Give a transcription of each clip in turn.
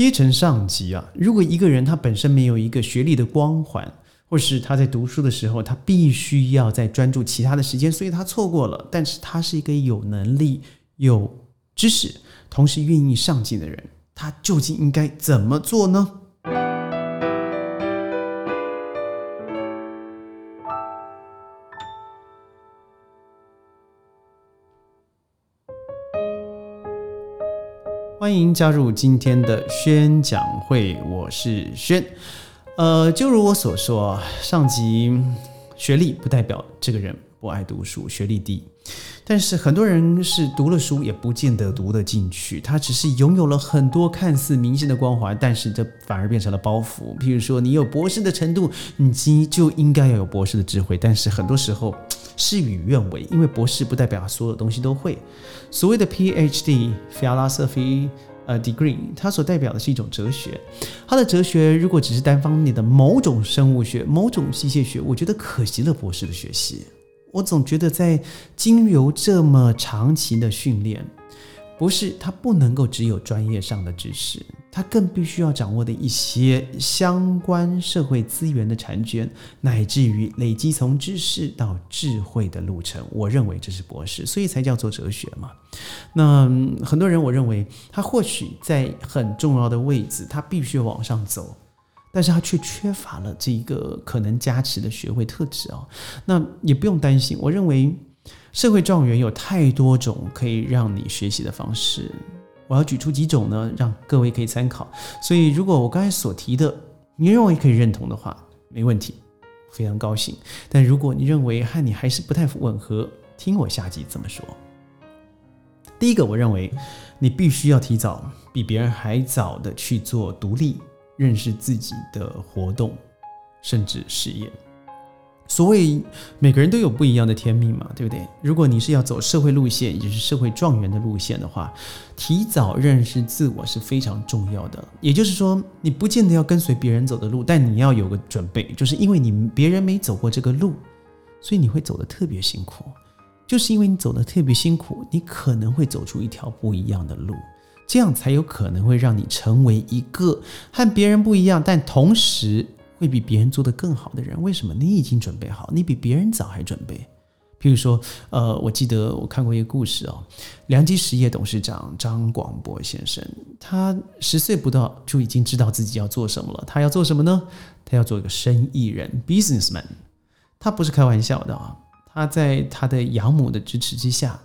阶层上级啊，如果一个人他本身没有一个学历的光环，或是他在读书的时候，他必须要在专注其他的时间，所以他错过了。但是他是一个有能力、有知识，同时愿意上进的人，他究竟应该怎么做呢？欢迎加入今天的宣讲会，我是轩。呃，就如我所说，上级学历不代表这个人不爱读书，学历低。但是很多人是读了书，也不见得读得进去。他只是拥有了很多看似明星的光环，但是这反而变成了包袱。譬如说，你有博士的程度，你就应该要有博士的智慧。但是很多时候事与愿违，因为博士不代表所有东西都会。所谓的 PhD（Philosophy）。呃，degree，它所代表的是一种哲学。它的哲学如果只是单方面的某种生物学、某种机械学，我觉得可惜了博士的学习。我总觉得在经由这么长期的训练。不是，他不能够只有专业上的知识，他更必须要掌握的一些相关社会资源的产权，乃至于累积从知识到智慧的路程。我认为这是博士，所以才叫做哲学嘛。那很多人，我认为他或许在很重要的位置，他必须往上走，但是他却缺乏了这一个可能加持的学会特质啊。那也不用担心，我认为。社会状元有太多种可以让你学习的方式，我要举出几种呢，让各位可以参考。所以，如果我刚才所提的，你认为可以认同的话，没问题，非常高兴。但如果你认为和你还是不太吻合，听我下集怎么说。第一个，我认为你必须要提早，比别人还早的去做独立认识自己的活动，甚至事业。所谓每个人都有不一样的天命嘛，对不对？如果你是要走社会路线，也就是社会状元的路线的话，提早认识自我是非常重要的。也就是说，你不见得要跟随别人走的路，但你要有个准备，就是因为你别人没走过这个路，所以你会走得特别辛苦。就是因为你走得特别辛苦，你可能会走出一条不一样的路，这样才有可能会让你成为一个和别人不一样，但同时。会比别人做得更好的人，为什么？你已经准备好，你比别人早还准备。譬如说，呃，我记得我看过一个故事哦，良基实业董事长张广博先生，他十岁不到就已经知道自己要做什么了。他要做什么呢？他要做一个生意人，businessman。他不是开玩笑的啊。他在他的养母的支持之下，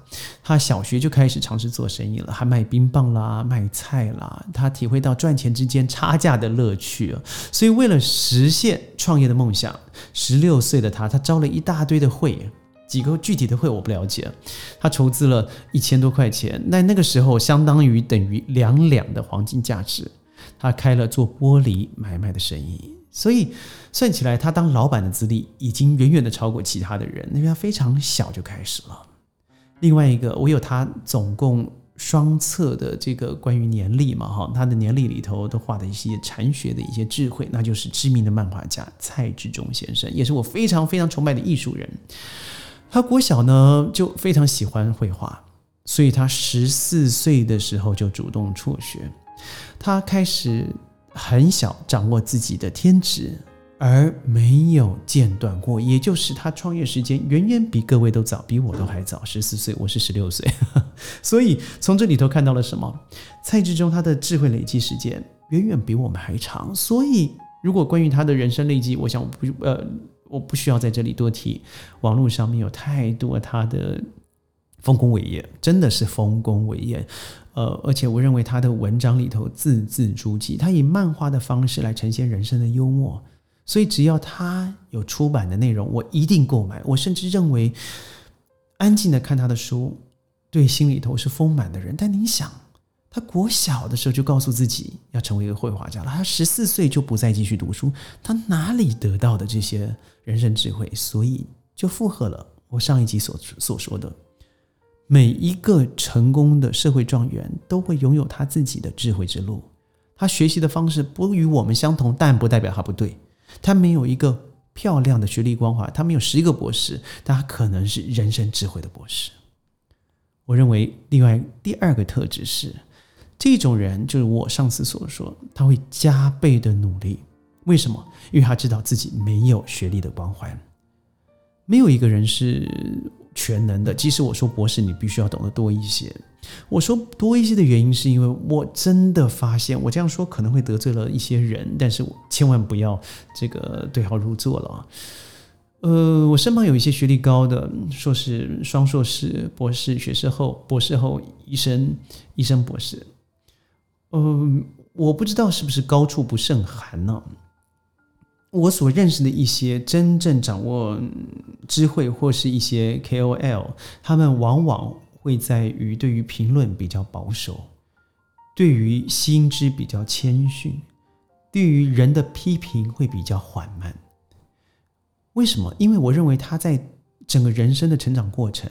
他小学就开始尝试做生意了，还卖冰棒啦、卖菜啦。他体会到赚钱之间差价的乐趣，所以为了实现创业的梦想，十六岁的他，他招了一大堆的会，几个具体的会我不了解。他筹资了一千多块钱，那那个时候相当于等于两两的黄金价值。他开了做玻璃买卖的生意。所以算起来，他当老板的资历已经远远的超过其他的人，因为他非常小就开始了。另外一个，我有他总共双侧的这个关于年历嘛，哈，他的年历里头都画的一些禅学的一些智慧，那就是知名的漫画家蔡志忠先生，也是我非常非常崇拜的艺术人。他国小呢就非常喜欢绘画，所以他十四岁的时候就主动辍学，他开始。很小掌握自己的天职，而没有间断过，也就是他创业时间远远比各位都早，比我都还早，十四岁，我是十六岁，所以从这里头看到了什么？蔡志忠他的智慧累积时间远远比我们还长，所以如果关于他的人生累积，我想不呃我不需要在这里多提，网络上面有太多他的丰功伟业，真的是丰功伟业。呃，而且我认为他的文章里头字字珠玑，他以漫画的方式来呈现人生的幽默，所以只要他有出版的内容，我一定购买。我甚至认为，安静的看他的书，对心里头是丰满的人。但你想，他国小的时候就告诉自己要成为一个绘画家了，他十四岁就不再继续读书，他哪里得到的这些人生智慧？所以就附和了我上一集所所说的。每一个成功的社会状元都会拥有他自己的智慧之路。他学习的方式不与我们相同，但不代表他不对。他没有一个漂亮的学历光环，他没有十一个博士，但他可能是人生智慧的博士。我认为，另外第二个特质是，这种人就是我上次所说，他会加倍的努力。为什么？因为他知道自己没有学历的光环，没有一个人是全能的。即使我说博士，你必须要懂得多一些。我说多一些的原因，是因为我真的发现，我这样说可能会得罪了一些人，但是我千万不要这个对号入座了。呃，我身旁有一些学历高的，硕士、双硕士、博士、学士后、博士后、医生、医生博士。嗯，我不知道是不是高处不胜寒呢？我所认识的一些真正掌握智慧或是一些 KOL，他们往往会在于对于评论比较保守，对于心知比较谦逊，对于人的批评会比较缓慢。为什么？因为我认为他在整个人生的成长过程，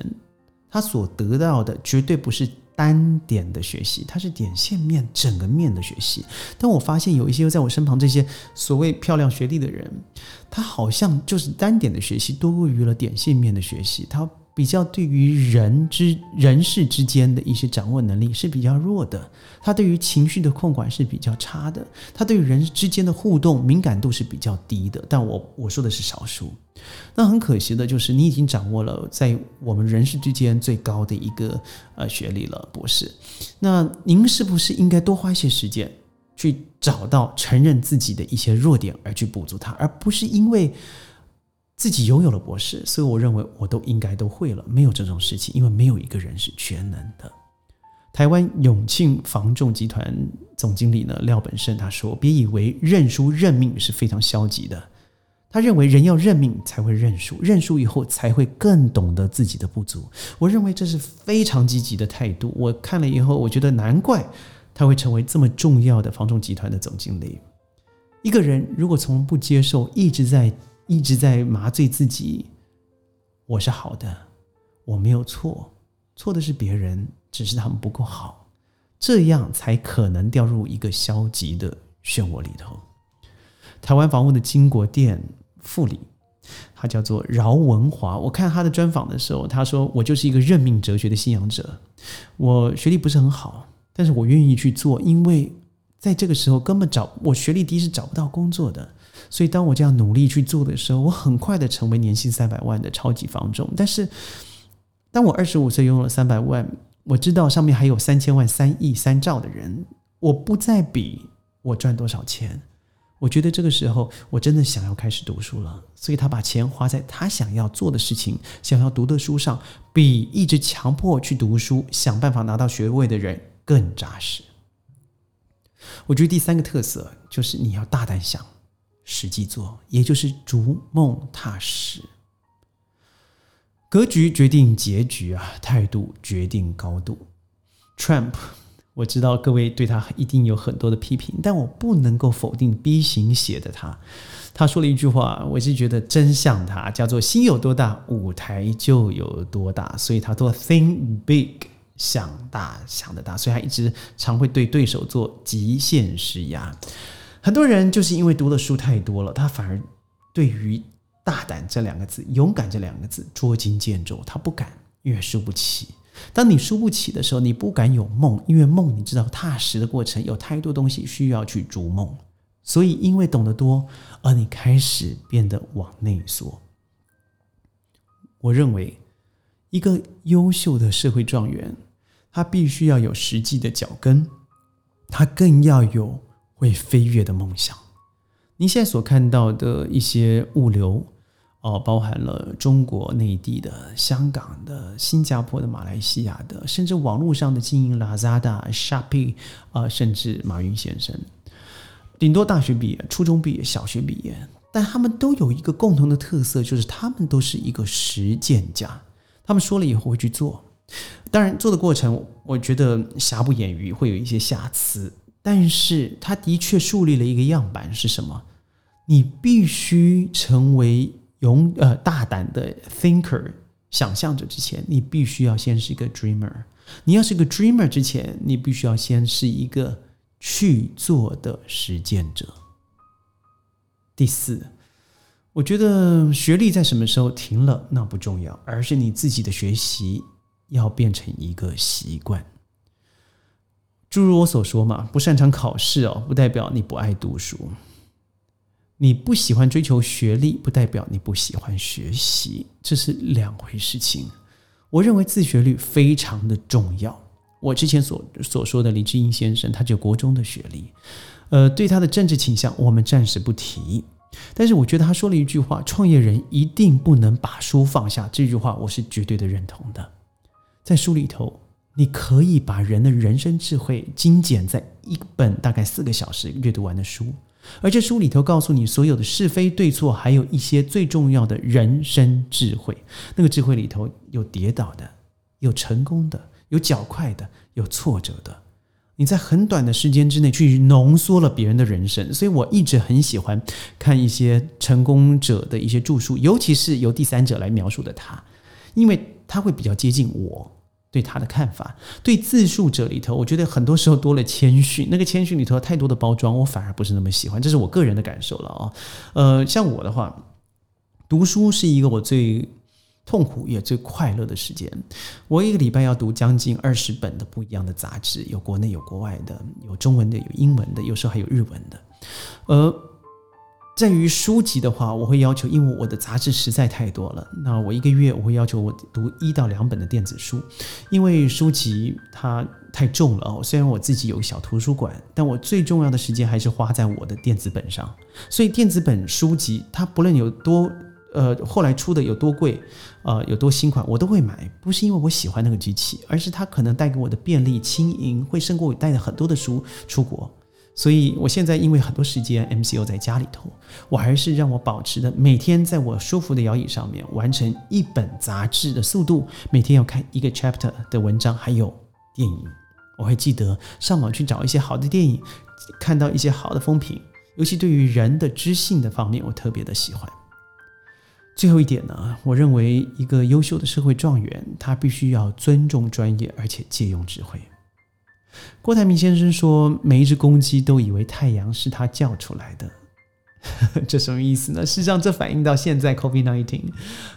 他所得到的绝对不是。单点的学习，它是点线面整个面的学习。但我发现有一些又在我身旁这些所谓漂亮学历的人，他好像就是单点的学习多过于了点线面的学习。他。比较对于人之人事之间的一些掌握能力是比较弱的，他对于情绪的控管是比较差的，他对于人之间的互动敏感度是比较低的。但我我说的是少数，那很可惜的就是你已经掌握了在我们人事之间最高的一个呃学历了，博士。那您是不是应该多花一些时间去找到承认自己的一些弱点而去补足它，而不是因为。自己拥有了博士，所以我认为我都应该都会了。没有这种事情，因为没有一个人是全能的。台湾永庆房仲集团总经理呢廖本胜他说：“别以为认输认命是非常消极的。他认为人要认命才会认输，认输以后才会更懂得自己的不足。我认为这是非常积极的态度。我看了以后，我觉得难怪他会成为这么重要的房仲集团的总经理。一个人如果从不接受，一直在。一直在麻醉自己，我是好的，我没有错，错的是别人，只是他们不够好，这样才可能掉入一个消极的漩涡里头。台湾房屋的金国店副理，他叫做饶文华。我看他的专访的时候，他说：“我就是一个认命哲学的信仰者，我学历不是很好，但是我愿意去做，因为在这个时候根本找我学历低是找不到工作的。”所以，当我这样努力去做的时候，我很快的成为年薪三百万的超级房仲。但是，当我二十五岁拥有了三百万，我知道上面还有三千万、三亿、三兆的人，我不再比我赚多少钱。我觉得这个时候，我真的想要开始读书了。所以他把钱花在他想要做的事情、想要读的书上，比一直强迫去读书、想办法拿到学位的人更扎实。我觉得第三个特色就是你要大胆想。实际做，也就是逐梦踏实。格局决定结局啊，态度决定高度。Trump，我知道各位对他一定有很多的批评，但我不能够否定 B 型写的他。他说了一句话，我是觉得真像他，叫做“心有多大，舞台就有多大”。所以他做 Think Big，想大，想得大。所以他一直常会对对手做极限施压。很多人就是因为读的书太多了，他反而对于大胆这两个字、勇敢这两个字捉襟见肘，他不敢，因为输不起。当你输不起的时候，你不敢有梦，因为梦你知道踏实的过程有太多东西需要去逐梦，所以因为懂得多，而你开始变得往内缩。我认为，一个优秀的社会状元，他必须要有实际的脚跟，他更要有。会飞跃的梦想。你现在所看到的一些物流，哦，包含了中国内地的、香港的、新加坡的、马来西亚的，甚至网络上的经营 Lazada、Shopee 啊，甚至马云先生，顶多大学毕业、初中毕业、小学毕业，但他们都有一个共同的特色，就是他们都是一个实践家。他们说了以后会去做，当然做的过程，我觉得瑕不掩瑜，会有一些瑕疵。但是他的确树立了一个样板，是什么？你必须成为勇呃大胆的 thinker 想象者之前，你必须要先是一个 dreamer。你要是个 dreamer 之前，你必须要先是一个去做的实践者。第四，我觉得学历在什么时候停了那不重要，而是你自己的学习要变成一个习惯。诸如我所说嘛，不擅长考试哦，不代表你不爱读书；你不喜欢追求学历，不代表你不喜欢学习，这是两回事情。我认为自学率非常的重要。我之前所所说的李志英先生，他就国中的学历，呃，对他的政治倾向我们暂时不提。但是我觉得他说了一句话：“创业人一定不能把书放下。”这句话我是绝对的认同的。在书里头。你可以把人的人生智慧精简在一本大概四个小时阅读完的书，而这书里头告诉你所有的是非对错，还有一些最重要的人生智慧。那个智慧里头有跌倒的，有成功的，有较快的，有挫折的。你在很短的时间之内去浓缩了别人的人生，所以我一直很喜欢看一些成功者的一些著述，尤其是由第三者来描述的他，因为他会比较接近我。对他的看法，对自述者里头，我觉得很多时候多了谦逊。那个谦逊里头太多的包装，我反而不是那么喜欢。这是我个人的感受了啊。呃，像我的话，读书是一个我最痛苦也最快乐的时间。我一个礼拜要读将近二十本的不一样的杂志，有国内有国外的，有中文的，有英文的，有时候还有日文的。呃。在于书籍的话，我会要求，因为我的杂志实在太多了，那我一个月我会要求我读一到两本的电子书，因为书籍它太重了哦。虽然我自己有个小图书馆，但我最重要的时间还是花在我的电子本上。所以电子本书籍它不论有多呃后来出的有多贵，呃有多新款，我都会买，不是因为我喜欢那个机器，而是它可能带给我的便利轻盈，会胜过我带着很多的书出国。所以，我现在因为很多时间 MCO 在家里头，我还是让我保持的每天在我舒服的摇椅上面完成一本杂志的速度，每天要看一个 chapter 的文章，还有电影。我会记得上网去找一些好的电影，看到一些好的风评，尤其对于人的知性的方面，我特别的喜欢。最后一点呢，我认为一个优秀的社会状元，他必须要尊重专业，而且借用智慧。郭台铭先生说：“每一只公鸡都以为太阳是他叫出来的，这什么意思呢？事实上，这反映到现在 COVID-19，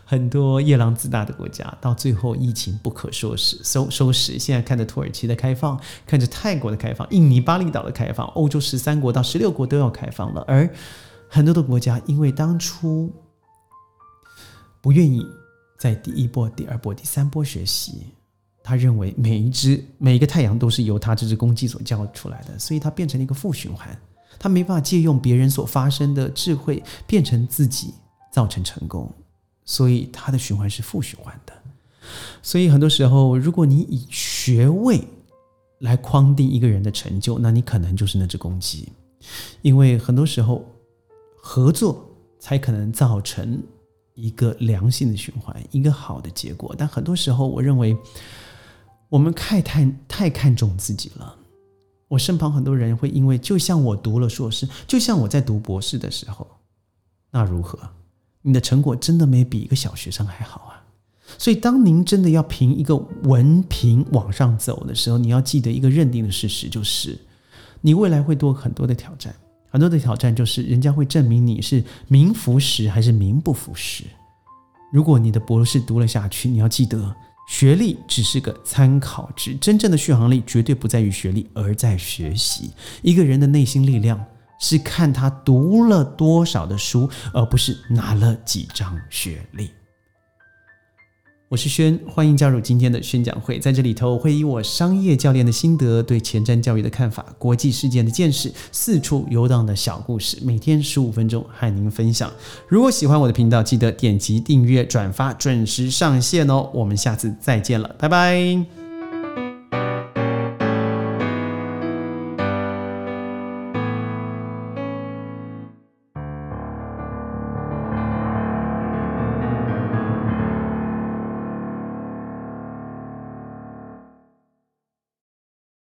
很多夜郎自大的国家，到最后疫情不可收拾，收收拾。现在看着土耳其的开放，看着泰国的开放，印尼巴厘岛的开放，欧洲十三国到十六国都要开放了，而很多的国家因为当初不愿意在第一波、第二波、第三波学习。”他认为每一只每一个太阳都是由他这只公鸡所叫出来的，所以它变成了一个负循环。他没办法借用别人所发生的智慧变成自己造成成功，所以他的循环是负循环的。所以很多时候，如果你以学位来框定一个人的成就，那你可能就是那只公鸡，因为很多时候合作才可能造成一个良性的循环，一个好的结果。但很多时候，我认为。我们太太太看重自己了。我身旁很多人会因为，就像我读了硕士，就像我在读博士的时候，那如何？你的成果真的没比一个小学生还好啊！所以，当您真的要凭一个文凭往上走的时候，你要记得一个认定的事实，就是你未来会多很多的挑战。很多的挑战就是人家会证明你是名副实还是名不副实。如果你的博士读了下去，你要记得。学历只是个参考值，真正的续航力绝对不在于学历，而在学习。一个人的内心力量是看他读了多少的书，而不是拿了几张学历。我是轩，欢迎加入今天的宣讲会。在这里头，会以我商业教练的心得、对前瞻教育的看法、国际事件的见识、四处游荡的小故事，每天十五分钟和您分享。如果喜欢我的频道，记得点击订阅、转发，准时上线哦。我们下次再见了，拜拜。